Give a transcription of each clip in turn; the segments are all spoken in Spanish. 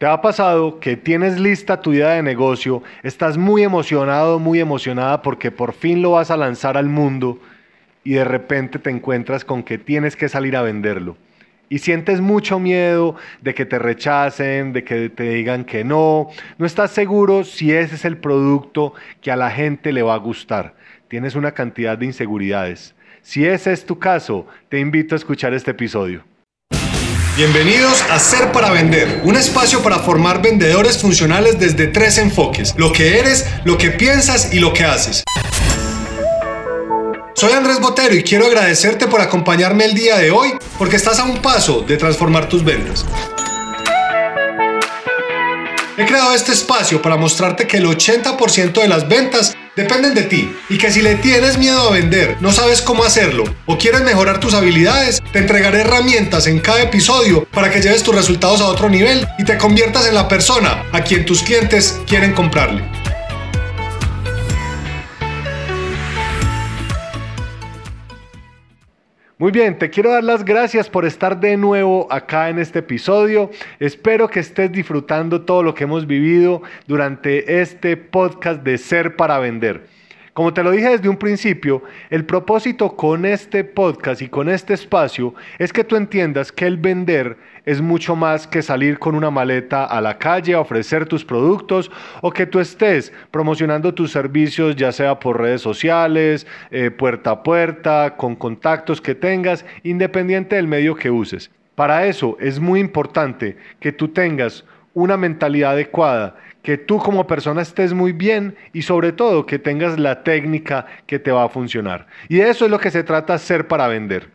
¿Te ha pasado que tienes lista tu idea de negocio, estás muy emocionado, muy emocionada porque por fin lo vas a lanzar al mundo y de repente te encuentras con que tienes que salir a venderlo? Y sientes mucho miedo de que te rechacen, de que te digan que no. No estás seguro si ese es el producto que a la gente le va a gustar. Tienes una cantidad de inseguridades. Si ese es tu caso, te invito a escuchar este episodio. Bienvenidos a Ser para Vender, un espacio para formar vendedores funcionales desde tres enfoques, lo que eres, lo que piensas y lo que haces. Soy Andrés Botero y quiero agradecerte por acompañarme el día de hoy porque estás a un paso de transformar tus ventas. He creado este espacio para mostrarte que el 80% de las ventas dependen de ti y que si le tienes miedo a vender, no sabes cómo hacerlo o quieres mejorar tus habilidades, te entregaré herramientas en cada episodio para que lleves tus resultados a otro nivel y te conviertas en la persona a quien tus clientes quieren comprarle. Muy bien, te quiero dar las gracias por estar de nuevo acá en este episodio. Espero que estés disfrutando todo lo que hemos vivido durante este podcast de Ser para Vender. Como te lo dije desde un principio, el propósito con este podcast y con este espacio es que tú entiendas que el vender es mucho más que salir con una maleta a la calle a ofrecer tus productos o que tú estés promocionando tus servicios ya sea por redes sociales, eh, puerta a puerta, con contactos que tengas, independiente del medio que uses. Para eso es muy importante que tú tengas una mentalidad adecuada que tú como persona estés muy bien y sobre todo que tengas la técnica que te va a funcionar. Y eso es lo que se trata ser para vender.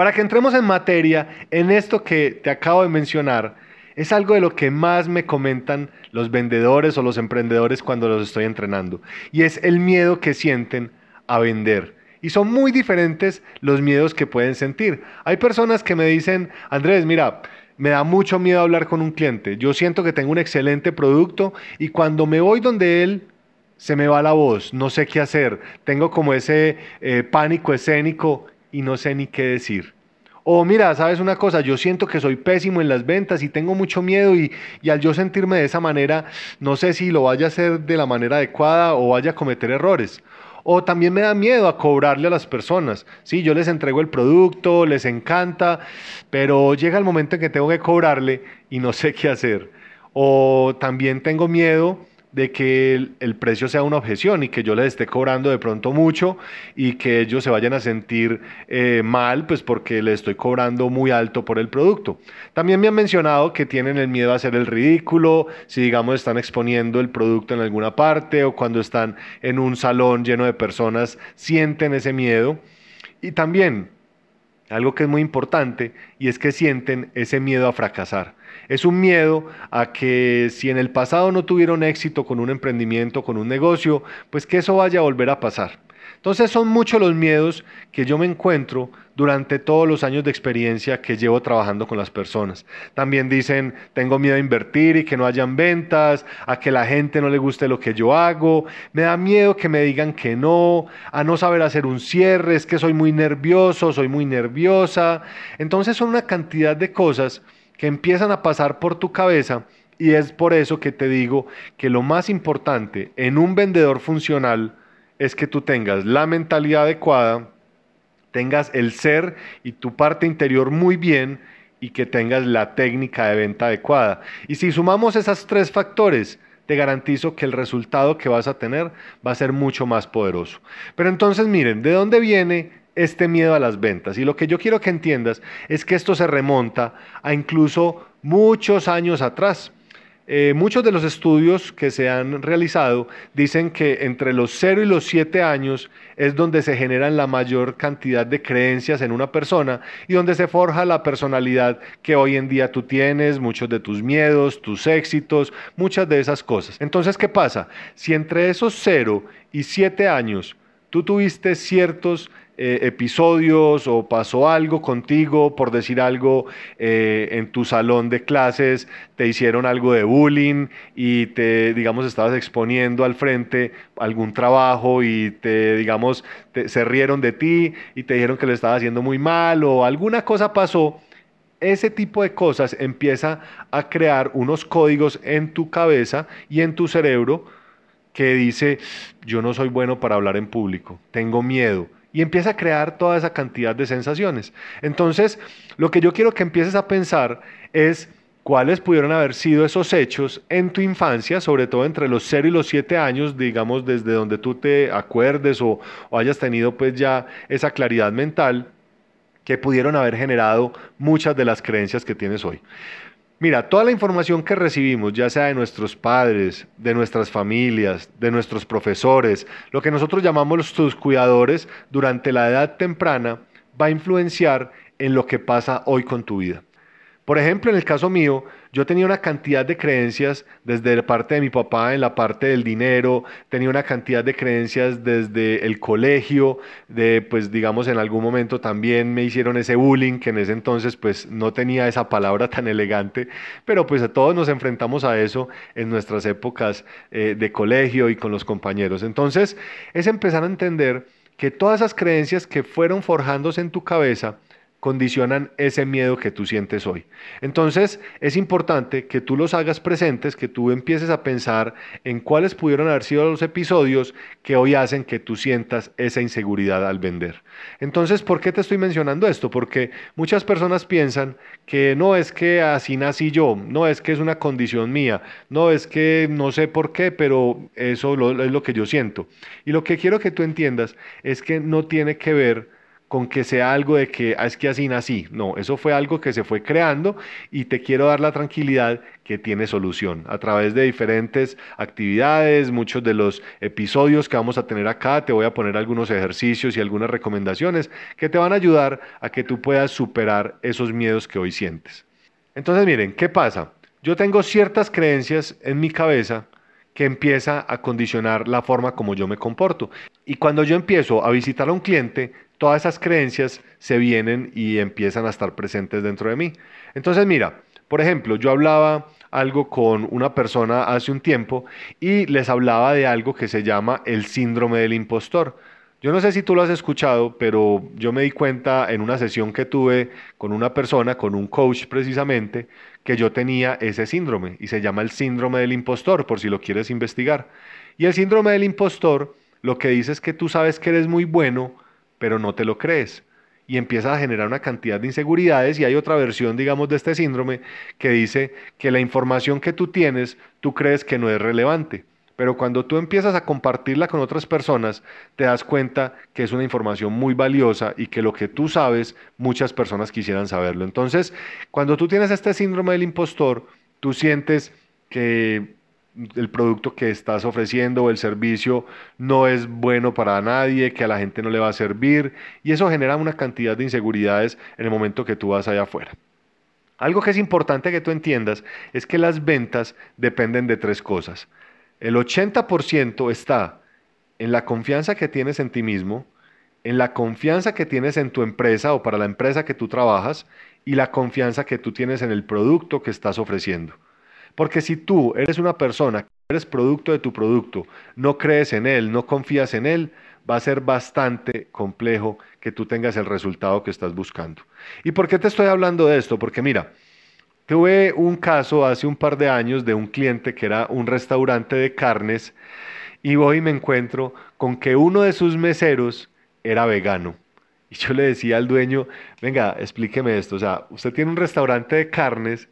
Para que entremos en materia, en esto que te acabo de mencionar, es algo de lo que más me comentan los vendedores o los emprendedores cuando los estoy entrenando. Y es el miedo que sienten a vender. Y son muy diferentes los miedos que pueden sentir. Hay personas que me dicen, Andrés, mira, me da mucho miedo hablar con un cliente. Yo siento que tengo un excelente producto y cuando me voy donde él, se me va la voz, no sé qué hacer. Tengo como ese eh, pánico escénico y no sé ni qué decir. O mira, sabes una cosa, yo siento que soy pésimo en las ventas y tengo mucho miedo y, y, al yo sentirme de esa manera, no sé si lo vaya a hacer de la manera adecuada o vaya a cometer errores. O también me da miedo a cobrarle a las personas. Sí, yo les entrego el producto, les encanta, pero llega el momento en que tengo que cobrarle y no sé qué hacer. O también tengo miedo de que el, precio sea una objeción y que yo les esté cobrando de pronto mucho y que ellos se vayan a sentir eh, mal, pues porque les estoy cobrando muy alto por el producto. También me han mencionado que tienen el miedo a hacer el ridículo, si digamos están exponiendo el producto en alguna parte o cuando están en un salón lleno de personas, sienten ese miedo. Y también algo que es muy importante y es que sienten ese miedo a fracasar. Es un miedo a que si en el pasado no tuvieron éxito con un emprendimiento, con un negocio, pues que eso vaya a volver a pasar. Entonces son muchos los miedos que yo me encuentro durante todos los años de experiencia que llevo trabajando con las personas. También dicen, tengo miedo a invertir y que no hayan ventas, a que la gente no le guste lo que yo hago, me da miedo que me digan que no, a no saber hacer un cierre, es que soy muy nervioso, soy muy nerviosa. Entonces son una cantidad de cosas que empiezan a pasar por tu cabeza y es por eso que te digo que lo más importante en un vendedor funcional es que tú tengas la mentalidad adecuada, tengas el ser y tu parte interior muy bien y que tengas la técnica de venta adecuada. Y si sumamos esos tres factores, te garantizo que el resultado que vas a tener va a ser mucho más poderoso. Pero entonces miren, ¿de dónde viene este miedo a las ventas. Y lo que yo quiero que entiendas es que esto se remonta a incluso muchos años atrás. Eh, muchos de los estudios que se han realizado dicen que entre los 0 y los 7 años es donde se generan la mayor cantidad de creencias en una persona y donde se forja la personalidad que hoy en día tú tienes, muchos de tus miedos, tus éxitos, muchas de esas cosas. Entonces, ¿qué pasa? Si entre esos 0 y 7 años tú tuviste ciertos eh, episodios o pasó algo contigo, por decir algo, eh, en tu salón de clases, te hicieron algo de bullying y te, digamos, estabas exponiendo al frente algún trabajo y te, digamos, se rieron de ti y te dijeron que lo estabas haciendo muy mal o alguna cosa pasó ese tipo de cosas empieza a crear unos códigos en tu cabeza y en tu cerebro que dice, yo no soy bueno para hablar en público, tengo miedo. Y empieza a crear toda esa cantidad de sensaciones. Entonces, lo que yo quiero que empieces a pensar es cuáles pudieron haber sido esos hechos en tu infancia, sobre todo entre los 0 y los 7 años, digamos desde donde tú te acuerdes o, o hayas tenido pues ya esa claridad mental que pudieron haber generado muchas de las creencias que tienes hoy. Mira, toda la información que recibimos, ya sea de nuestros padres, de nuestras familias, de nuestros profesores, lo que nosotros llamamos los cuidadores durante la edad temprana, va a influenciar en lo que pasa hoy con tu vida. Por ejemplo, en el caso mío, yo tenía una cantidad de creencias desde la parte de mi papá en la parte del dinero, tenía una cantidad de creencias desde el colegio, de pues digamos en algún momento también me hicieron ese bullying que en ese entonces pues no tenía esa palabra tan elegante, pero pues a todos nos enfrentamos a eso en nuestras épocas eh, de colegio y con los compañeros. Entonces es empezar a entender que todas esas creencias que fueron forjándose en tu cabeza, condicionan ese miedo que tú sientes hoy. Entonces es importante que tú los hagas presentes, que tú empieces a pensar en cuáles pudieron haber sido los episodios que hoy hacen que tú sientas esa inseguridad al vender. Entonces, ¿por qué te estoy mencionando esto? Porque muchas personas piensan que no es que así nací yo, no es que es una condición mía, no es que no sé por qué, pero eso es lo que yo siento. Y lo que quiero que tú entiendas es que no tiene que ver con que sea algo de que ah, es que así nací. No, eso fue algo que se fue creando y te quiero dar la tranquilidad que tiene solución a través de diferentes actividades, muchos de los episodios que vamos a tener acá, te voy a poner algunos ejercicios y algunas recomendaciones que te van a ayudar a que tú puedas superar esos miedos que hoy sientes. Entonces miren, ¿qué pasa? Yo tengo ciertas creencias en mi cabeza que empieza a condicionar la forma como yo me comporto. Y cuando yo empiezo a visitar a un cliente, todas esas creencias se vienen y empiezan a estar presentes dentro de mí. Entonces, mira, por ejemplo, yo hablaba algo con una persona hace un tiempo y les hablaba de algo que se llama el síndrome del impostor. Yo no sé si tú lo has escuchado, pero yo me di cuenta en una sesión que tuve con una persona, con un coach precisamente, que yo tenía ese síndrome y se llama el síndrome del impostor, por si lo quieres investigar. Y el síndrome del impostor lo que dice es que tú sabes que eres muy bueno, pero no te lo crees. Y empiezas a generar una cantidad de inseguridades y hay otra versión, digamos, de este síndrome que dice que la información que tú tienes, tú crees que no es relevante. Pero cuando tú empiezas a compartirla con otras personas, te das cuenta que es una información muy valiosa y que lo que tú sabes, muchas personas quisieran saberlo. Entonces, cuando tú tienes este síndrome del impostor, tú sientes que el producto que estás ofreciendo o el servicio no es bueno para nadie, que a la gente no le va a servir y eso genera una cantidad de inseguridades en el momento que tú vas allá afuera. Algo que es importante que tú entiendas es que las ventas dependen de tres cosas. El 80% está en la confianza que tienes en ti mismo, en la confianza que tienes en tu empresa o para la empresa que tú trabajas y la confianza que tú tienes en el producto que estás ofreciendo. Porque si tú eres una persona, eres producto de tu producto, no crees en él, no confías en él, va a ser bastante complejo que tú tengas el resultado que estás buscando. ¿Y por qué te estoy hablando de esto? Porque mira, tuve un caso hace un par de años de un cliente que era un restaurante de carnes y hoy y me encuentro con que uno de sus meseros era vegano. Y yo le decía al dueño, venga, explíqueme esto, o sea, usted tiene un restaurante de carnes,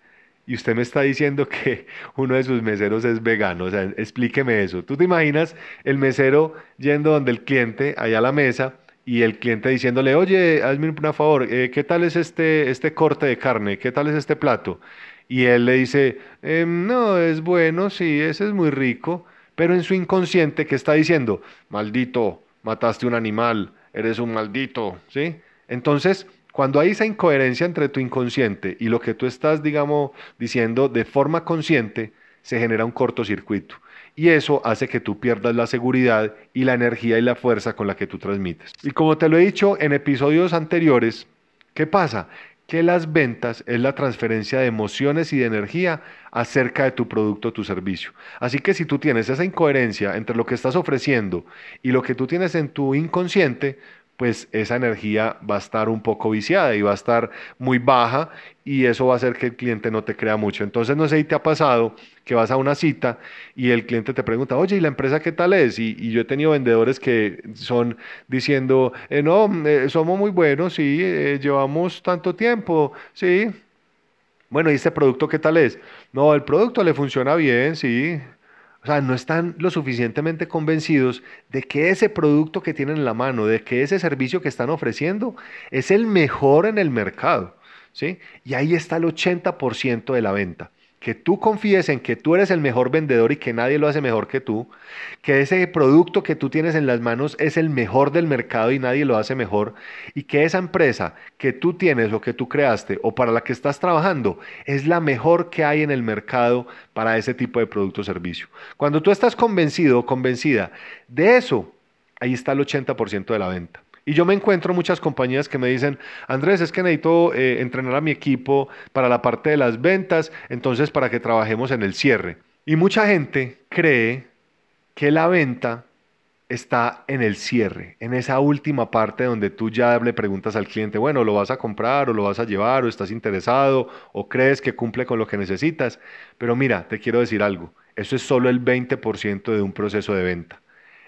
y usted me está diciendo que uno de sus meseros es vegano. O sea, explíqueme eso. ¿Tú te imaginas el mesero yendo donde el cliente, allá a la mesa, y el cliente diciéndole, oye, hazme un favor, eh, ¿qué tal es este, este corte de carne? ¿Qué tal es este plato? Y él le dice, em, no, es bueno, sí, ese es muy rico, pero en su inconsciente, ¿qué está diciendo? Maldito, mataste un animal, eres un maldito, ¿sí? Entonces, cuando hay esa incoherencia entre tu inconsciente y lo que tú estás, digamos, diciendo de forma consciente, se genera un cortocircuito. Y eso hace que tú pierdas la seguridad y la energía y la fuerza con la que tú transmites. Y como te lo he dicho en episodios anteriores, ¿qué pasa? Que las ventas es la transferencia de emociones y de energía acerca de tu producto o tu servicio. Así que si tú tienes esa incoherencia entre lo que estás ofreciendo y lo que tú tienes en tu inconsciente, pues esa energía va a estar un poco viciada y va a estar muy baja y eso va a hacer que el cliente no te crea mucho. Entonces, no sé si te ha pasado que vas a una cita y el cliente te pregunta, oye, ¿y la empresa qué tal es? Y, yo he tenido vendedores que son diciendo, eh, no, eh, somos muy buenos, sí, eh, llevamos tanto tiempo, sí. Bueno, ¿y este producto qué tal es? No, el producto le funciona bien, sí. O sea, no están lo suficientemente convencidos de que ese producto que tienen en la mano, de que ese servicio que están ofreciendo es el mejor en el mercado. ¿sí? Y ahí está el 80% de la venta que tú confíes en que tú eres el mejor vendedor y que nadie lo hace mejor que tú, que ese producto que tú tienes en las manos es el mejor del mercado y nadie lo hace mejor, y que esa empresa que tú tienes o que tú creaste o para la que estás trabajando es la mejor que hay en el mercado para ese tipo de producto o servicio. Cuando tú estás convencido o convencida de eso, ahí está el 80% de la venta. Y yo me encuentro muchas compañías que me dicen, Andrés, es que necesito eh, entrenar a mi equipo para la parte de las ventas, entonces para que trabajemos en el cierre. Y mucha gente cree que la venta está en el cierre, en esa última parte donde tú ya le preguntas al cliente, bueno, ¿lo vas a comprar o lo vas a llevar o estás interesado o crees que cumple con lo que necesitas? Pero mira, te quiero decir algo, eso es solo el 20% de un proceso de venta.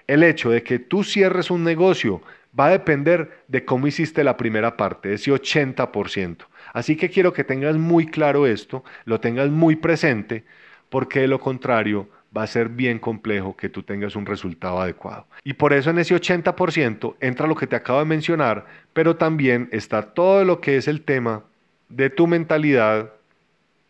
El hecho de que tú cierres un negocio va a depender de cómo hiciste la primera parte, ese 80%. Así que quiero que tengas muy claro esto, lo tengas muy presente, porque de lo contrario va a ser bien complejo que tú tengas un resultado adecuado. Y por eso en ese 80% entra lo que te acabo de mencionar, pero también está todo lo que es el tema de tu mentalidad,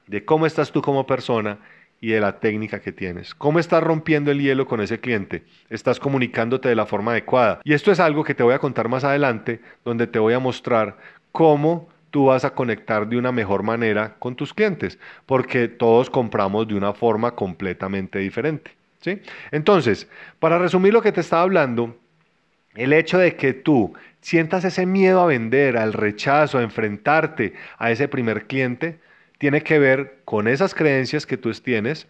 de cómo estás tú como persona y de la técnica que tienes. ¿Cómo estás rompiendo el hielo con ese cliente? ¿Estás comunicándote de la forma adecuada? Y esto es algo que te voy a contar más adelante, donde te voy a mostrar cómo tú vas a conectar de una mejor manera con tus clientes, porque todos compramos de una forma completamente diferente. ¿sí? Entonces, para resumir lo que te estaba hablando, el hecho de que tú sientas ese miedo a vender, al rechazo, a enfrentarte a ese primer cliente, tiene que ver con esas creencias que tú tienes,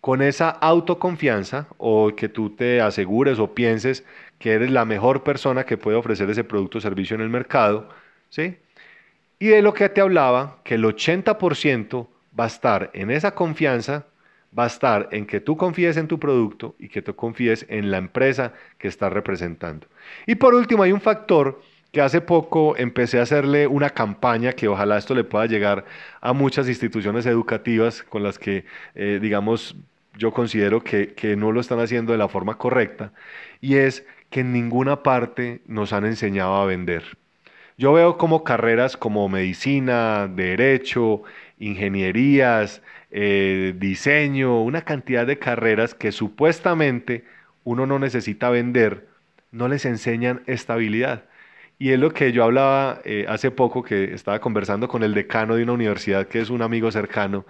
con esa autoconfianza o que tú te asegures o pienses que eres la mejor persona que puede ofrecer ese producto o servicio en el mercado, ¿sí? Y de lo que te hablaba, que el 80% va a estar en esa confianza, va a estar en que tú confíes en tu producto y que tú confíes en la empresa que estás representando. Y por último, hay un factor que hace poco empecé a hacerle una campaña que ojalá esto le pueda llegar a muchas instituciones educativas con las que, eh, digamos, yo considero que, que no lo están haciendo de la forma correcta, y es que en ninguna parte nos han enseñado a vender. Yo veo como carreras como medicina, derecho, ingenierías, eh, diseño, una cantidad de carreras que supuestamente uno no necesita vender, no les enseñan estabilidad. Y es lo que yo hablaba eh, hace poco, que estaba conversando con el decano de una universidad que es un amigo cercano,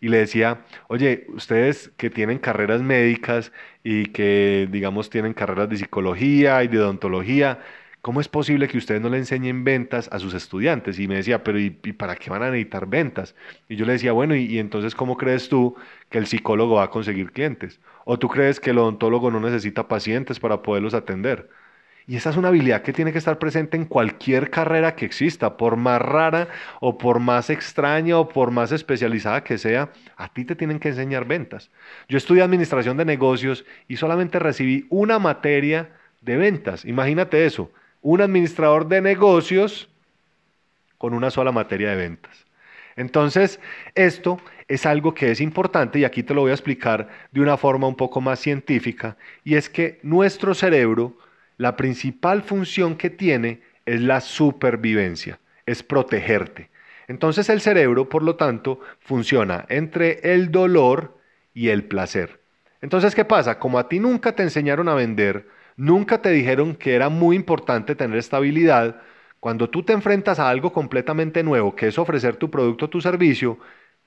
y le decía, oye, ustedes que tienen carreras médicas y que, digamos, tienen carreras de psicología y de odontología, ¿cómo es posible que ustedes no le enseñen ventas a sus estudiantes? Y me decía, pero ¿y, para qué van a necesitar ventas? Y yo le decía, bueno, ¿y, ¿y entonces cómo crees tú que el psicólogo va a conseguir clientes? ¿O tú crees que el odontólogo no necesita pacientes para poderlos atender? Y esa es una habilidad que tiene que estar presente en cualquier carrera que exista, por más rara o por más extraña o por más especializada que sea, a ti te tienen que enseñar ventas. Yo estudié administración de negocios y solamente recibí una materia de ventas. Imagínate eso, un administrador de negocios con una sola materia de ventas. Entonces, esto es algo que es importante y aquí te lo voy a explicar de una forma un poco más científica, y es que nuestro cerebro la principal función que tiene es la supervivencia, es protegerte. Entonces el cerebro, por lo tanto, funciona entre el dolor y el placer. Entonces, ¿qué pasa? Como a ti nunca te enseñaron a vender, nunca te dijeron que era muy importante tener estabilidad, cuando tú te enfrentas a algo completamente nuevo, que es ofrecer tu producto o tu servicio,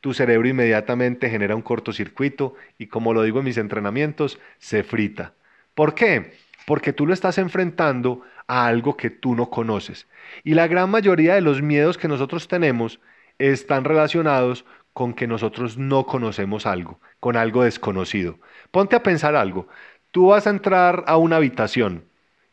tu cerebro inmediatamente genera un cortocircuito y como lo digo en mis entrenamientos, se frita. ¿Por qué? Porque tú lo estás enfrentando a algo que tú no conoces. Y la gran mayoría de los miedos que nosotros tenemos están relacionados con que nosotros no conocemos algo, con algo desconocido. Ponte a pensar algo. Tú vas a entrar a una habitación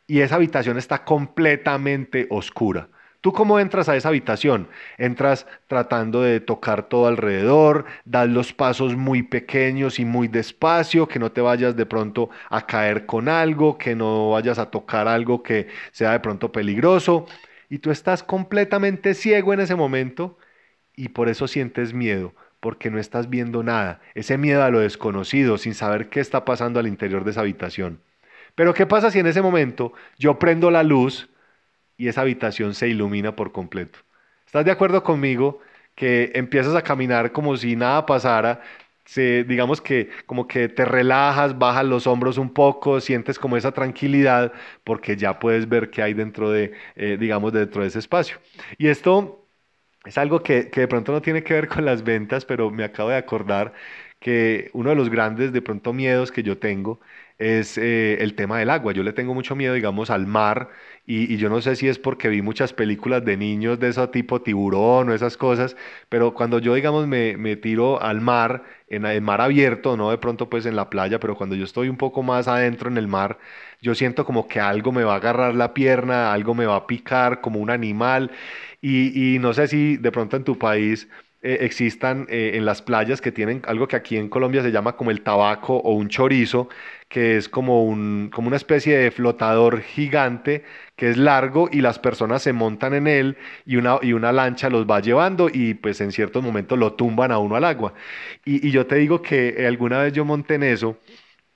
y esa habitación está completamente oscura. ¿Tú cómo entras a esa habitación? Entras tratando de tocar todo alrededor, das los pasos muy pequeños y muy despacio, que no te vayas de pronto a caer con algo, que no vayas a tocar algo que sea de pronto peligroso. Y tú estás completamente ciego en ese momento y por eso sientes miedo, porque no estás viendo nada. Ese miedo a lo desconocido, sin saber qué está pasando al interior de esa habitación. Pero ¿qué pasa si en ese momento yo prendo la luz y esa habitación se ilumina por completo? ¿Estás de acuerdo conmigo que empiezas a caminar como si nada pasara? Se, digamos que como que te relajas, bajas los hombros un poco, sientes como esa tranquilidad porque ya puedes ver qué hay dentro de, eh, digamos, dentro de ese espacio. Y esto es algo que, que de pronto no tiene que ver con las ventas, pero me acabo de acordar que uno de los grandes de pronto miedos que yo tengo es eh, el tema del agua. Yo le tengo mucho miedo, digamos, al mar y, yo no sé si es porque vi muchas películas de niños de ese tipo tiburón o esas cosas, pero cuando yo, digamos, me, me tiro al mar, en el mar abierto, no de pronto pues en la playa, pero cuando yo estoy un poco más adentro en el mar, yo siento como que algo me va a agarrar la pierna, algo me va a picar como un animal. Y, no sé si de pronto en tu país eh, existan eh, en las playas que tienen algo que aquí en Colombia se llama como el tabaco o un chorizo, que es como, un, como una especie de flotador gigante que es largo y las personas se montan en él y una, y una lancha los va llevando y pues en ciertos momentos lo tumban a uno al agua. Y, y yo te digo que alguna vez yo monté en eso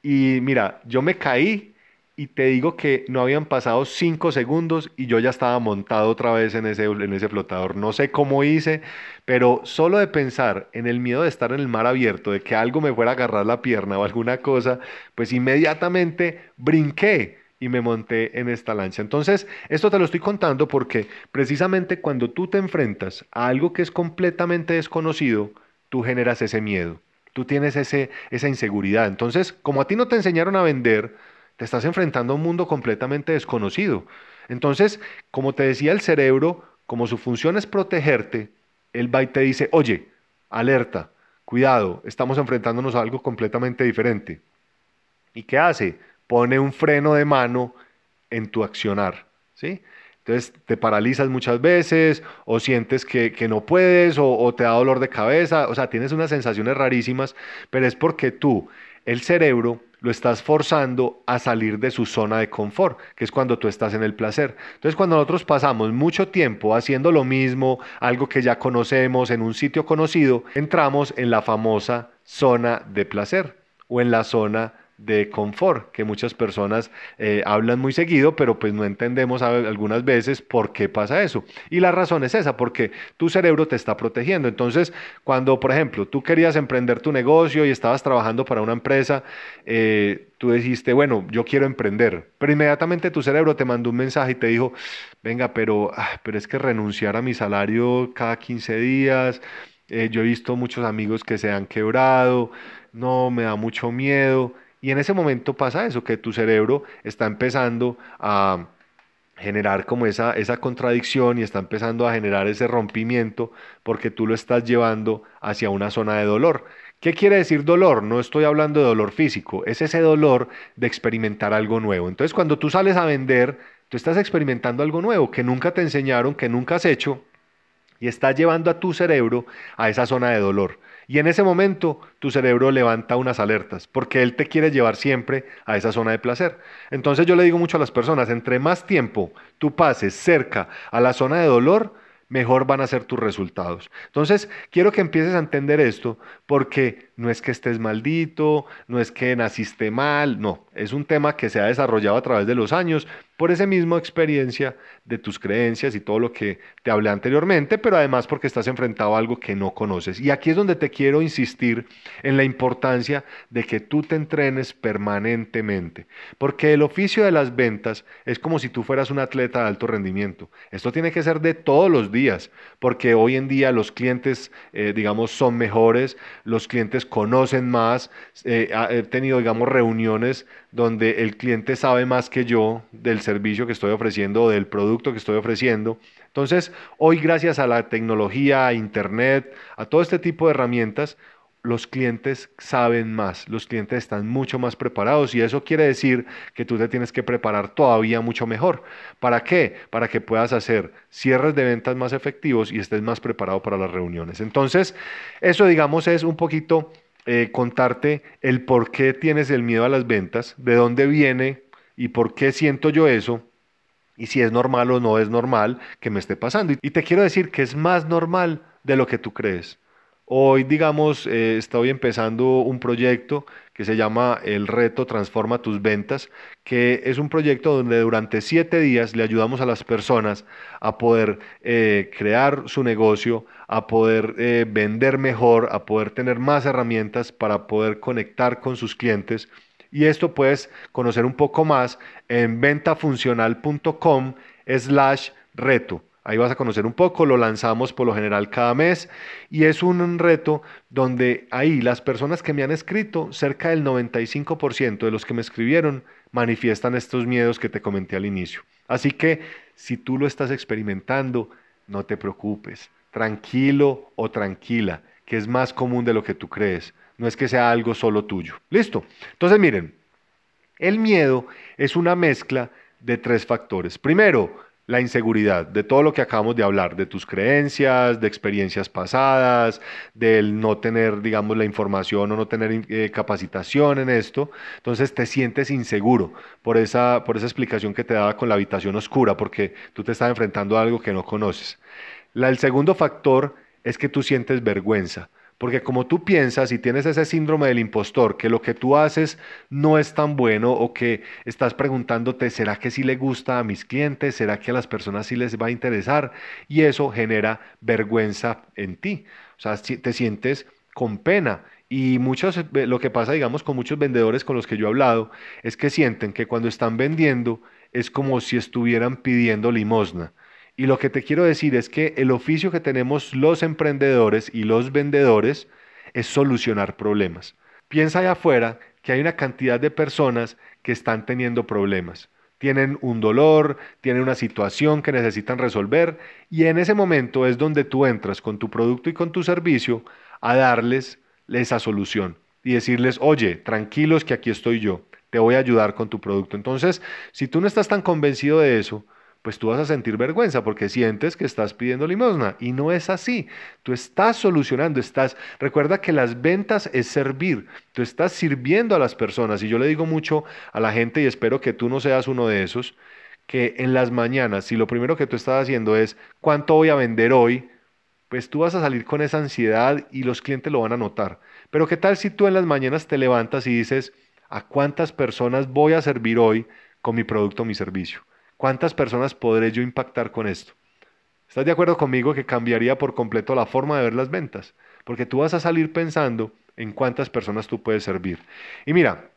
y mira, yo me caí y te digo que no habían pasado cinco segundos y yo ya estaba montado otra vez en ese, en ese flotador. No sé cómo hice, pero solo de pensar en el miedo de estar en el mar abierto, de que algo me fuera a agarrar la pierna o alguna cosa, pues inmediatamente brinqué y me monté en esta lancha. Entonces, esto te lo estoy contando porque precisamente cuando tú te enfrentas a algo que es completamente desconocido, tú generas ese miedo, tú tienes ese, esa inseguridad. Entonces, como a ti no te enseñaron a vender, te estás enfrentando a un mundo completamente desconocido. Entonces, como te decía el cerebro, como su función es protegerte, él va y te dice, oye, alerta, cuidado, estamos enfrentándonos a algo completamente diferente. ¿Y qué hace? Pone un freno de mano en tu accionar, ¿sí? Entonces te paralizas muchas veces o sientes que, no puedes o, o, te da dolor de cabeza, o sea, tienes unas sensaciones rarísimas, pero es porque tú, el cerebro, lo estás forzando a salir de su zona de confort, que es cuando tú estás en el placer. Entonces, cuando nosotros pasamos mucho tiempo haciendo lo mismo, algo que ya conocemos en un sitio conocido, entramos en la famosa zona de placer o en la zona de confort, que muchas personas eh, hablan muy seguido, pero pues no entendemos algunas veces por qué pasa eso. Y la razón es esa, porque tu cerebro te está protegiendo. Entonces, cuando, por ejemplo, tú querías emprender tu negocio y estabas trabajando para una empresa, eh, tú dijiste, bueno, yo quiero emprender, pero inmediatamente tu cerebro te mandó un mensaje y te dijo, venga, pero, ah, pero es que renunciar a mi salario cada 15 días, eh, yo he visto muchos amigos que se han quebrado, no, me da mucho miedo. Y en ese momento pasa eso, que tu cerebro está empezando a generar como esa, esa contradicción y está empezando a generar ese rompimiento porque tú lo estás llevando hacia una zona de dolor. ¿Qué quiere decir dolor? No estoy hablando de dolor físico, es ese dolor de experimentar algo nuevo. Entonces cuando tú sales a vender, tú estás experimentando algo nuevo que nunca te enseñaron, que nunca has hecho y estás llevando a tu cerebro a esa zona de dolor. Y en ese momento tu cerebro levanta unas alertas, porque él te quiere llevar siempre a esa zona de placer. Entonces yo le digo mucho a las personas, entre más tiempo tú pases cerca a la zona de dolor, mejor van a ser tus resultados. Entonces, quiero que empieces a entender esto porque no es que estés maldito, no es que naciste mal, no, es un tema que se ha desarrollado a través de los años por esa misma experiencia de tus creencias y todo lo que te hablé anteriormente, pero además porque estás enfrentado a algo que no conoces. Y aquí es donde te quiero insistir en la importancia de que tú te entrenes permanentemente, porque el oficio de las ventas es como si tú fueras un atleta de alto rendimiento. Esto tiene que ser de todos los días, porque hoy en día los clientes, eh, digamos, son mejores, los conocen más, eh, he tenido, digamos, reuniones donde el cliente sabe más que yo del servicio que estoy ofreciendo o del producto que estoy ofreciendo. Entonces, hoy gracias a la tecnología, a Internet, a todo este tipo de herramientas, los clientes saben más, los clientes están mucho más preparados y eso quiere decir que tú te tienes que preparar todavía mucho mejor. ¿Para qué? Para que puedas hacer cierres de ventas más efectivos y estés más preparado para las reuniones. Entonces, eso digamos es un poquito eh, contarte el por qué tienes el miedo a las ventas, de dónde viene y por qué siento yo eso y si es normal o no es normal que me esté pasando. Y te quiero decir que es más normal de lo que tú crees. Hoy, digamos, eh, estoy empezando un proyecto que se llama El Reto Transforma tus Ventas, que es un proyecto donde durante siete días le ayudamos a las personas a poder eh, crear su negocio, a poder eh, vender mejor, a poder tener más herramientas para poder conectar con sus clientes. Y esto puedes conocer un poco más en ventafuncional.com slash reto. Ahí vas a conocer un poco, lo lanzamos por lo general cada mes y es un reto donde ahí las personas que me han escrito, cerca del 95% de los que me escribieron, manifiestan estos miedos que te comenté al inicio. Así que si tú lo estás experimentando, no te preocupes, tranquilo o tranquila, que es más común de lo que tú crees. No es que sea algo solo tuyo. Listo. Entonces miren, el miedo es una mezcla de tres factores. Primero, la inseguridad, de todo lo que acabamos de hablar, de tus creencias, de experiencias pasadas, del no tener, digamos, la información o no tener eh, capacitación en esto. Entonces te sientes inseguro por esa, por esa explicación que te daba con la habitación oscura, porque tú te estás enfrentando a algo que no conoces. La, el segundo factor es que tú sientes vergüenza. Porque como tú piensas y tienes ese síndrome del impostor, que lo que tú haces no es tan bueno o que estás preguntándote, ¿será que sí le gusta a mis clientes? ¿Será que a las personas sí les va a interesar? Y eso genera vergüenza en ti. O sea, te sientes con pena. Y muchos, eh, lo que pasa, digamos, con muchos vendedores con los que yo he hablado, es que sienten que cuando están vendiendo es como si estuvieran pidiendo limosna. Y lo que te quiero decir es que el oficio que tenemos los emprendedores y los vendedores es solucionar problemas. Piensa allá afuera que hay una cantidad de personas que están teniendo problemas. Tienen un dolor, tienen una situación que necesitan resolver y en ese momento es donde tú entras con tu producto y con tu servicio a darles esa solución y decirles, oye, tranquilos que aquí estoy yo, te voy a ayudar con tu producto. Entonces, si tú no estás tan convencido de eso, pues tú vas a sentir vergüenza porque sientes que estás pidiendo limosna y no es así. Tú estás solucionando, estás, recuerda que las ventas es servir, tú estás sirviendo a las personas y yo le digo mucho a la gente y espero que tú no seas uno de esos, que en las mañanas, si lo primero que tú estás haciendo es cuánto voy a vender hoy, pues tú vas a salir con esa ansiedad y los clientes lo van a notar. Pero ¿qué tal si tú en las mañanas te levantas y dices, ¿a cuántas personas voy a servir hoy con mi producto o mi servicio? ¿Cuántas personas podré yo impactar con esto? ¿Estás de acuerdo conmigo que cambiaría por completo la forma de ver las ventas? Porque tú vas a salir pensando en cuántas personas tú puedes servir. Y mira,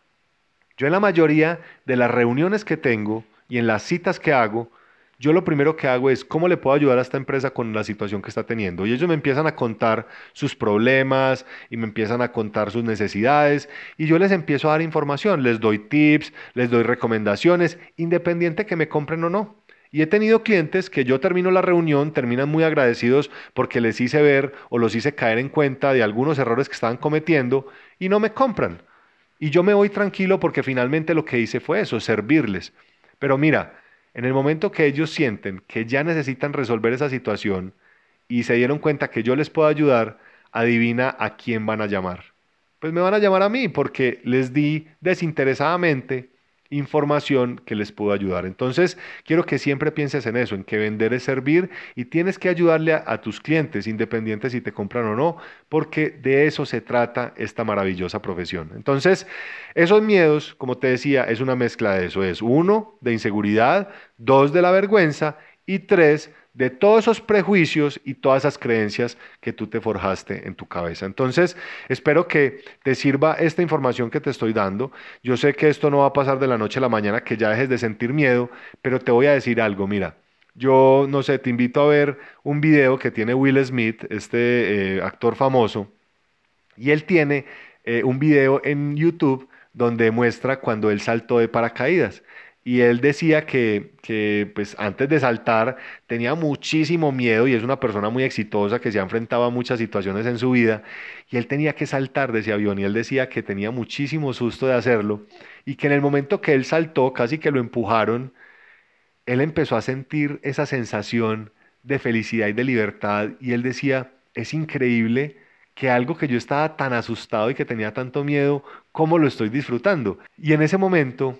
yo en la mayoría de las reuniones que tengo y en las citas que hago, yo lo primero que hago es cómo le puedo ayudar a esta empresa con la situación que está teniendo. Y ellos me empiezan a contar sus problemas y me empiezan a contar sus necesidades y yo les empiezo a dar información, les doy tips, les doy recomendaciones, independiente que me compren o no. Y he tenido clientes que yo termino la reunión, terminan muy agradecidos porque les hice ver o los hice caer en cuenta de algunos errores que estaban cometiendo y no me compran. Y yo me voy tranquilo porque finalmente lo que hice fue eso, servirles. Pero mira, en el momento que ellos sienten que ya necesitan resolver esa situación y se dieron cuenta que yo les puedo ayudar, adivina a quién van a llamar. Pues me van a llamar a mí porque les di desinteresadamente información que les pudo ayudar. Entonces, quiero que siempre pienses en eso, en que vender es servir y tienes que ayudarle a, tus clientes, independientes si te compran o no, porque de eso se trata esta maravillosa profesión. Entonces, esos miedos, como te decía, es una mezcla de eso. Es uno, de inseguridad, dos, de la vergüenza y tres, de todos esos prejuicios y todas esas creencias que tú te forjaste en tu cabeza. Entonces, espero que te sirva esta información que te estoy dando. Yo sé que esto no va a pasar de la noche a la mañana, que ya dejes de sentir miedo, pero te voy a decir algo, mira. Yo no sé, te invito a ver un video que tiene Will Smith, este eh, actor famoso, y él tiene eh, un video en YouTube donde muestra cuando él saltó de paracaídas. Y él decía que, que, pues antes de saltar tenía muchísimo miedo y es una persona muy exitosa que se ha enfrentado a muchas situaciones en su vida y él tenía que saltar de ese avión y él decía que tenía muchísimo susto de hacerlo y que en el momento que él saltó, casi que lo empujaron, él empezó a sentir esa sensación de felicidad y de libertad y él decía, es increíble que algo que yo estaba tan asustado y que tenía tanto miedo, ¿cómo lo estoy disfrutando? Y en ese momento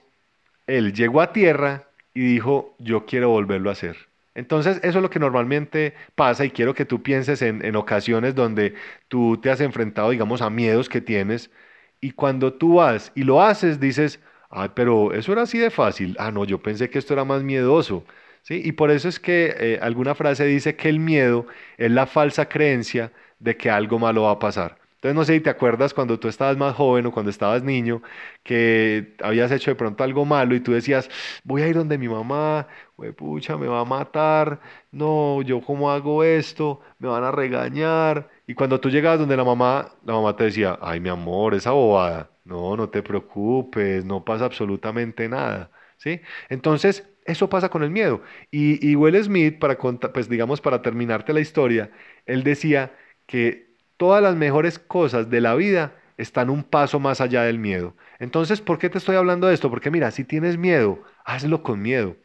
él llegó a tierra y dijo, yo quiero volverlo a hacer. Entonces, eso es lo que normalmente pasa y quiero que tú pienses en, ocasiones donde tú te has enfrentado, digamos, a miedos que tienes y cuando tú vas y lo haces, dices, ay, pero eso era así de fácil. Ah, no, yo pensé que esto era más miedoso. ¿Sí? Y por eso es que eh, alguna frase dice que el miedo es la falsa creencia de que algo malo va a pasar. Entonces no sé si te acuerdas cuando tú estabas más joven o cuando estabas niño, que habías hecho de pronto algo malo y tú decías, voy a ir donde mi mamá, pucha, me va a matar, no, yo cómo hago esto, me van a regañar. Y cuando tú llegabas donde la mamá, la mamá te decía, ay mi amor, esa bobada, no, no te preocupes, no pasa absolutamente nada. ¿Sí? Entonces, eso pasa con el miedo. Y, y Will Smith, para, pues digamos, para terminarte la historia, él decía que todas las mejores cosas de la vida están un paso más allá del miedo. Entonces, ¿por qué te estoy hablando de esto? Porque mira, si tienes miedo, hazlo con miedo.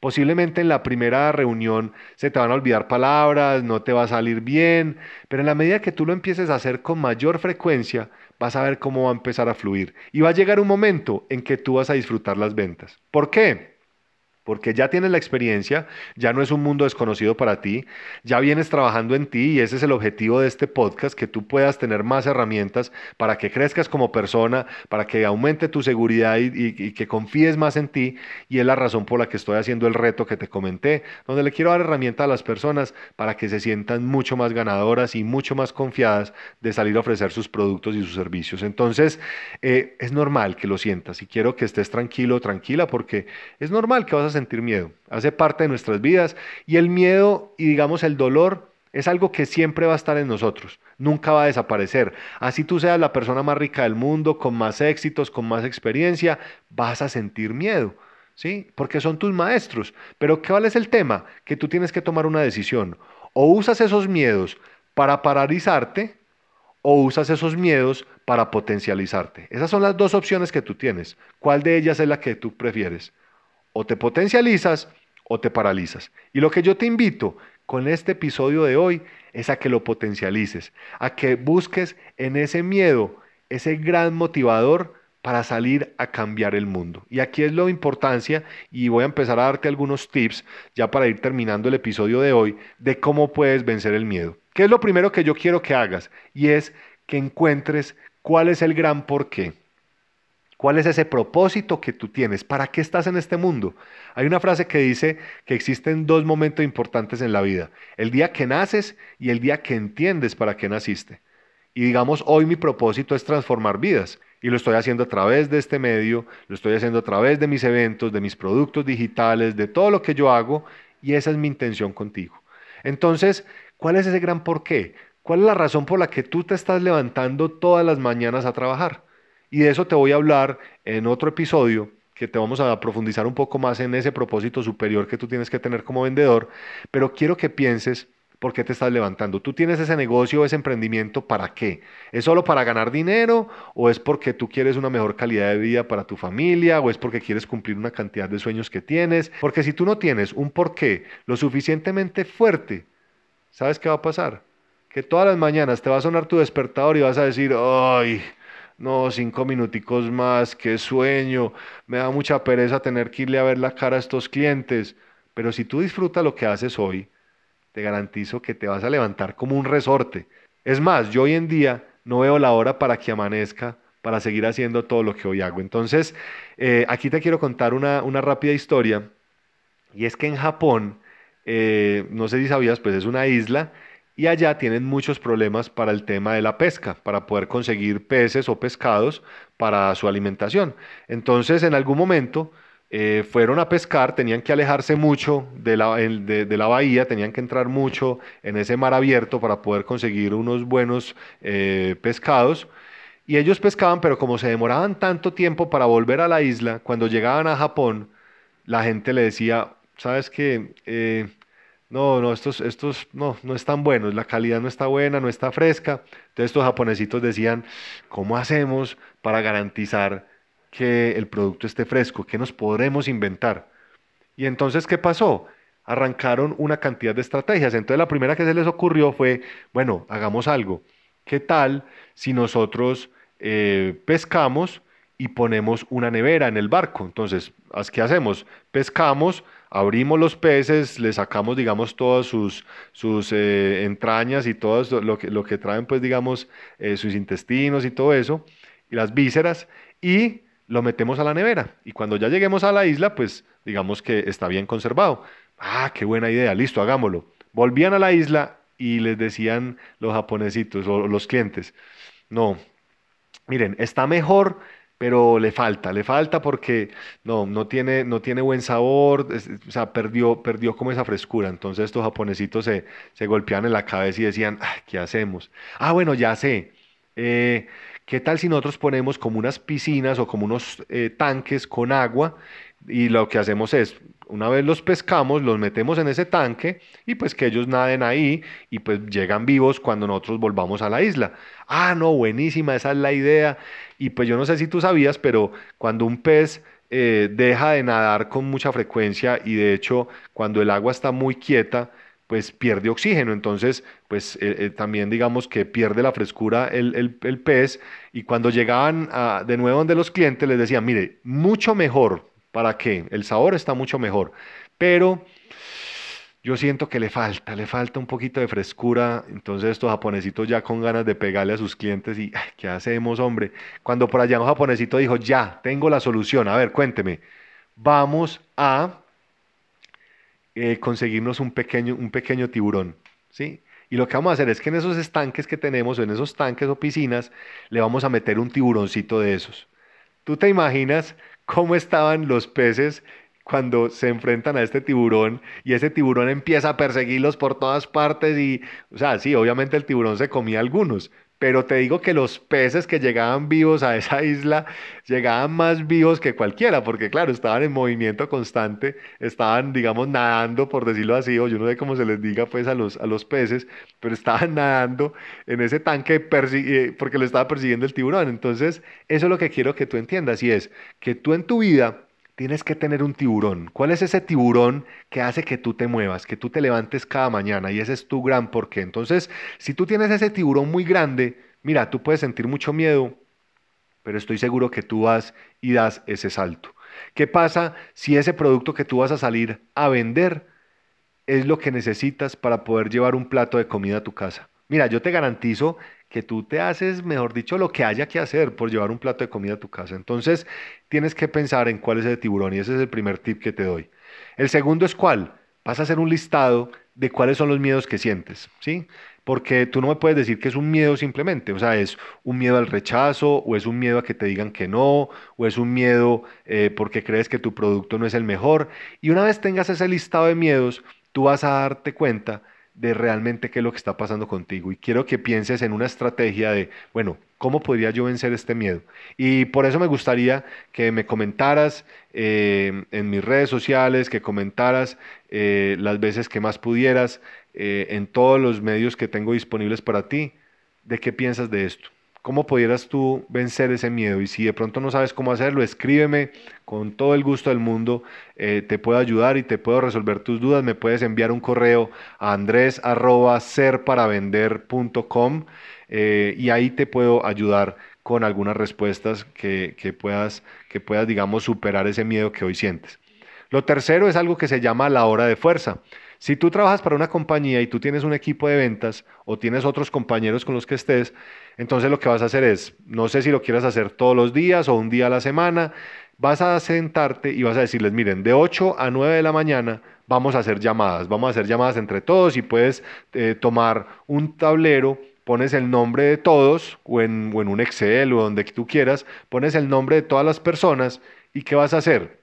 Posiblemente en la primera reunión se te van a olvidar palabras, no te va a salir bien, pero en la medida que tú lo empieces a hacer con mayor frecuencia, vas a ver cómo va a empezar a fluir. Y va a llegar un momento en que tú vas a disfrutar las ventas. ¿Por qué? Porque ya tienes la experiencia, ya no es un mundo desconocido para ti, ya vienes trabajando en ti y ese es el objetivo de este podcast, que tú puedas tener más herramientas para que crezcas como persona, para que aumente tu seguridad y, que confíes más en ti y es la razón por la que estoy haciendo el reto que te comenté, donde le quiero dar herramientas a las personas para que se sientan mucho más ganadoras y mucho más confiadas de salir a ofrecer sus productos y sus servicios. Entonces, eh, es normal que lo sientas y quiero que estés tranquilo, tranquila, porque es normal que vas a sentir miedo, hace parte de nuestras vidas y el miedo y digamos el dolor es algo que siempre va a estar en nosotros, nunca va a desaparecer. Así tú seas la persona más rica del mundo, con más éxitos, con más experiencia, vas a sentir miedo. ¿Sí? Porque son tus maestros. Pero ¿cuál es el tema? Que tú tienes que tomar una decisión. O usas esos miedos para paralizarte o usas esos miedos para potencializarte. Esas son las dos opciones que tú tienes. ¿Cuál de ellas es la que tú prefieres? O te potencializas o te paralizas. Y lo que yo te invito con este episodio de hoy es a que lo potencialices, a que busques en ese miedo, ese gran motivador para salir a cambiar el mundo. Y aquí es la importancia, y voy a empezar a darte algunos tips ya para ir terminando el episodio de hoy, de cómo puedes vencer el miedo. ¿Qué es lo primero que yo quiero que hagas? Y es que encuentres cuál es el gran porqué. ¿Cuál es ese propósito que tú tienes? ¿Para qué estás en este mundo? Hay una frase que dice que existen dos momentos importantes en la vida, el día que naces y el día que entiendes para qué naciste. Y digamos, hoy mi propósito es transformar vidas. Y lo estoy haciendo a través de este medio, lo estoy haciendo a través de mis eventos, de mis productos digitales, de todo lo que yo hago. Y esa es mi intención contigo. Entonces, ¿cuál es ese gran porqué? ¿Cuál es la razón por la que tú te estás levantando todas las mañanas a trabajar? Y de eso te voy a hablar en otro episodio que te vamos a profundizar un poco más en ese propósito superior que tú tienes que tener como vendedor, pero quiero que pienses por qué te estás levantando. ¿Tú tienes ese negocio, ese emprendimiento para qué? ¿Es solo para ganar dinero o es porque tú quieres una mejor calidad de vida para tu familia o es porque quieres cumplir una cantidad de sueños que tienes? Porque si tú no tienes un porqué lo suficientemente fuerte, ¿sabes qué va a pasar? Que todas las mañanas te va a sonar tu despertador y vas a decir, ay, no, cinco minuticos más, qué sueño, me da mucha pereza tener que irle a ver la cara a estos clientes. Pero si tú disfrutas lo que haces hoy, te garantizo que te vas a levantar como un resorte. Es más, yo hoy en día no veo la hora para que amanezca para seguir haciendo todo lo que hoy hago. Entonces, eh, aquí te quiero contar una, una, rápida historia. Y es que en Japón, eh, no sé si sabías, pues es una isla y allá tienen muchos problemas para el tema de la pesca, para poder conseguir peces o pescados para su alimentación. Entonces, en algún momento eh, fueron a pescar, tenían que alejarse mucho de la, de, la, bahía, tenían que entrar mucho en ese mar abierto para poder conseguir unos buenos eh, pescados. Y ellos pescaban, pero como se demoraban tanto tiempo para volver a la isla, cuando llegaban a Japón, la gente le decía, ¿sabes qué? Eh, no, no, estos, estos no, no están buenos, la calidad no está buena, no está fresca. Entonces estos japonesitos decían, ¿cómo hacemos para garantizar que el producto esté fresco? ¿Qué nos podremos inventar? Y entonces, ¿qué pasó? Arrancaron una cantidad de estrategias. Entonces la primera que se les ocurrió fue, bueno, hagamos algo. ¿Qué tal si nosotros eh, pescamos y ponemos una nevera en el barco? Entonces, ¿qué hacemos? Pescamos, abrimos los peces, le sacamos, digamos, todas sus, sus eh, entrañas y todo lo que, lo que traen, pues, digamos, eh, sus intestinos y todo eso, y las vísceras, y lo metemos a la nevera. Y cuando ya lleguemos a la isla, pues, digamos que está bien conservado. Ah, qué buena idea, listo, hagámoslo. Volvían a la isla y les decían los japonesitos o los clientes, no, miren, está mejor, pero le falta, le falta porque no, no tiene, no tiene buen sabor, o sea, perdió, perdió como esa frescura. Entonces estos japonesitos se, se golpeaban en la cabeza y decían, ¿qué hacemos? Ah, bueno, ya sé. Eh, ¿Qué tal si nosotros ponemos como unas piscinas o como unos eh, tanques con agua y lo que hacemos es, una vez los pescamos, los metemos en ese tanque y pues que ellos naden ahí y pues llegan vivos cuando nosotros volvamos a la isla. Ah, no, buenísima, esa es la idea. Y pues yo no sé si tú sabías, pero cuando un pez eh, deja de nadar con mucha frecuencia y de hecho cuando el agua está muy quieta, pues pierde oxígeno, entonces pues eh, eh, también digamos que pierde la frescura el, el, pez y cuando llegaban de nuevo donde los clientes les decían, mire, mucho mejor ¿Para qué? El sabor está mucho mejor, pero yo siento que le falta, le falta un poquito de frescura. Entonces estos japonesitos ya con ganas de pegarle a sus clientes y, ¿qué hacemos, hombre? Cuando por allá un japonesito dijo, ya, tengo la solución. A ver, cuénteme. Vamos a eh, conseguirnos un pequeño, un pequeño tiburón, ¿sí? Y lo que vamos a hacer es que en esos estanques que tenemos, en esos tanques o piscinas, le vamos a meter un tiburoncito de esos. ¿Tú te imaginas cómo estaban los peces cuando se enfrentan a este tiburón y ese tiburón empieza a perseguirlos por todas partes y, o sea, sí, obviamente el tiburón se comía algunos, pero te digo que los peces que llegaban vivos a esa isla llegaban más vivos que cualquiera, porque claro, estaban en movimiento constante, estaban, digamos, nadando, por decirlo así, o yo no sé cómo se les diga pues a los, a los peces, pero estaban nadando en ese tanque eh, porque lo estaba persiguiendo el tiburón. Entonces, eso es lo que quiero que tú entiendas y es que tú en tu vida tienes que tener un tiburón. ¿Cuál es ese tiburón que hace que tú te muevas, que tú te levantes cada mañana? Y ese es tu gran porqué. Entonces, si tú tienes ese tiburón muy grande, mira, tú puedes sentir mucho miedo, pero estoy seguro que tú vas y das ese salto. ¿Qué pasa si ese producto que tú vas a salir a vender es lo que necesitas para poder llevar un plato de comida a tu casa? Mira, yo te garantizo que tú te haces, mejor dicho, lo que haya que hacer por llevar un plato de comida a tu casa. Entonces, tienes que pensar en cuál es el tiburón y ese es el primer tip que te doy. El segundo es cuál. Vas a hacer un listado de cuáles son los miedos que sientes, ¿sí? Porque tú no me puedes decir que es un miedo simplemente, o sea, es un miedo al rechazo, o es un miedo a que te digan que no, o es un miedo eh, porque crees que tu producto no es el mejor. Y una vez tengas ese listado de miedos, tú vas a darte cuenta de realmente qué es lo que está pasando contigo. Y quiero que pienses en una estrategia de, bueno, ¿cómo podría yo vencer este miedo? Y por eso me gustaría que me comentaras eh, en mis redes sociales, que comentaras eh, las veces que más pudieras, eh, en todos los medios que tengo disponibles para ti, de qué piensas de esto. ¿Cómo pudieras tú vencer ese miedo? Y si de pronto no sabes cómo hacerlo, escríbeme con todo el gusto del mundo. Eh, te puedo ayudar y te puedo resolver tus dudas. Me puedes enviar un correo a andres.serparavender.com eh, y ahí te puedo ayudar con algunas respuestas que, que, puedas, que puedas, digamos, superar ese miedo que hoy sientes. Lo tercero es algo que se llama la hora de fuerza. Si tú trabajas para una compañía y tú tienes un equipo de ventas o tienes otros compañeros con los que estés, entonces lo que vas a hacer es, no sé si lo quieras hacer todos los días o un día a la semana, vas a sentarte y vas a decirles, miren, de 8 a 9 de la mañana vamos a hacer llamadas, vamos a hacer llamadas entre todos y puedes eh, tomar un tablero, pones el nombre de todos o en, o en un Excel o donde tú quieras, pones el nombre de todas las personas y ¿qué vas a hacer?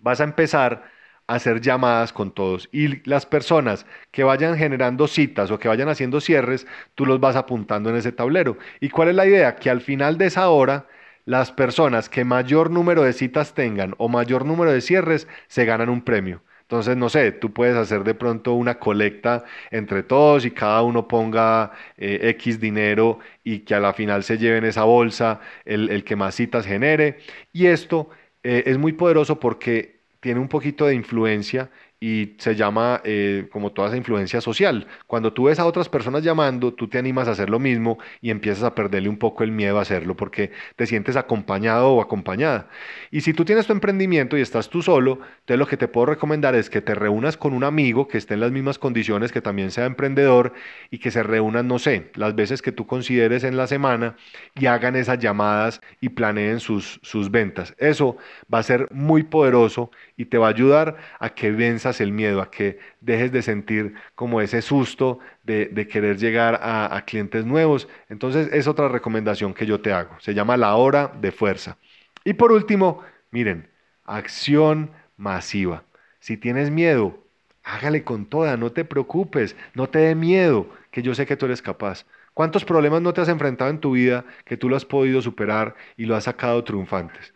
Vas a empezar hacer llamadas con todos. Y las personas que vayan generando citas o que vayan haciendo cierres, tú los vas apuntando en ese tablero. ¿Y cuál es la idea? Que al final de esa hora las personas que mayor número de citas tengan o mayor número de cierres se ganan un premio. Entonces, no sé, tú puedes hacer de pronto una colecta entre todos y cada uno ponga eh, X dinero y que a la final se lleven esa bolsa el, el que más citas genere. Y esto eh, es muy poderoso porque tiene un poquito de influencia y se llama eh, como toda esa influencia social. Cuando tú ves a otras personas llamando, tú te animas a hacer lo mismo y empiezas a perderle un poco el miedo a hacerlo porque te sientes acompañado o acompañada. Y si tú tienes tu emprendimiento y estás tú solo, entonces lo que te puedo recomendar es que te reúnas con un amigo que esté en las mismas condiciones, que también sea emprendedor y que se reúnan, no sé, las veces que tú consideres en la semana y hagan esas llamadas y planeen sus, sus ventas. Eso va a ser muy poderoso y te va a ayudar a que venzas el miedo, a que dejes de sentir como ese susto de, querer llegar a, a clientes nuevos. Entonces es otra recomendación que yo te hago. Se llama la hora de fuerza. Y por último, miren, acción masiva. Si tienes miedo, hágale con toda, no te preocupes, no te dé miedo, que yo sé que tú eres capaz. ¿Cuántos problemas no te has enfrentado en tu vida que tú lo has podido superar y lo has sacado triunfantes?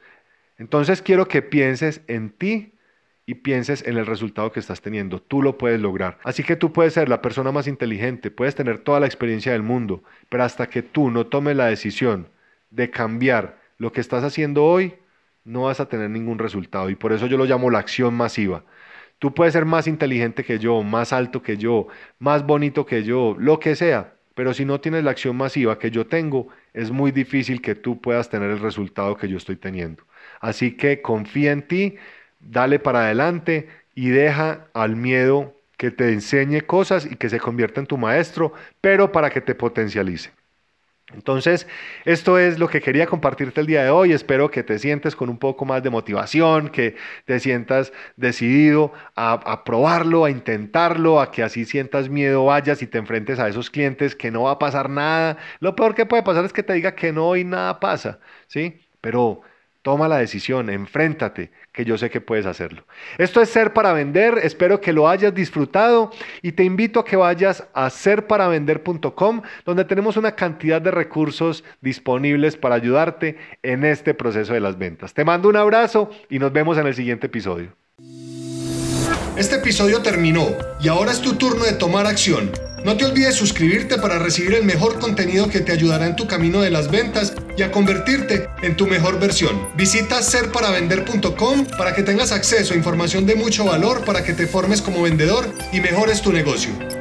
Entonces quiero que pienses en ti y pienses en el resultado que estás teniendo. Tú lo puedes lograr. Así que tú puedes ser la persona más inteligente, puedes tener toda la experiencia del mundo, pero hasta que tú no tomes la decisión de cambiar lo que estás haciendo hoy, no vas a tener ningún resultado. Y por eso yo lo llamo la acción masiva. Tú puedes ser más inteligente que yo, más alto que yo, más bonito que yo, lo que sea. Pero si no tienes la acción masiva que yo tengo, es muy difícil que tú puedas tener el resultado que yo estoy teniendo. Así que confía en ti, dale para adelante y deja al miedo que te enseñe cosas y que se convierta en tu maestro, pero para que te potencialice. Entonces, esto es lo que quería compartirte el día de hoy. Espero que te sientes con un poco más de motivación, que te sientas decidido a, probarlo, a intentarlo, a que así sientas miedo, vayas y te enfrentes a esos clientes, que no va a pasar nada. Lo peor que puede pasar es que te diga que no y nada pasa, ¿sí? Pero Toma la decisión, enfréntate, que yo sé que puedes hacerlo. Esto es Ser para Vender, espero que lo hayas disfrutado y te invito a que vayas a serparavender.com, donde tenemos una cantidad de recursos disponibles para ayudarte en este proceso de las ventas. Te mando un abrazo y nos vemos en el siguiente episodio. Este episodio terminó y ahora es tu turno de tomar acción. No te olvides suscribirte para recibir el mejor contenido que te ayudará en tu camino de las ventas y a convertirte en tu mejor versión. Visita serparavender.com para que tengas acceso a información de mucho valor para que te formes como vendedor y mejores tu negocio.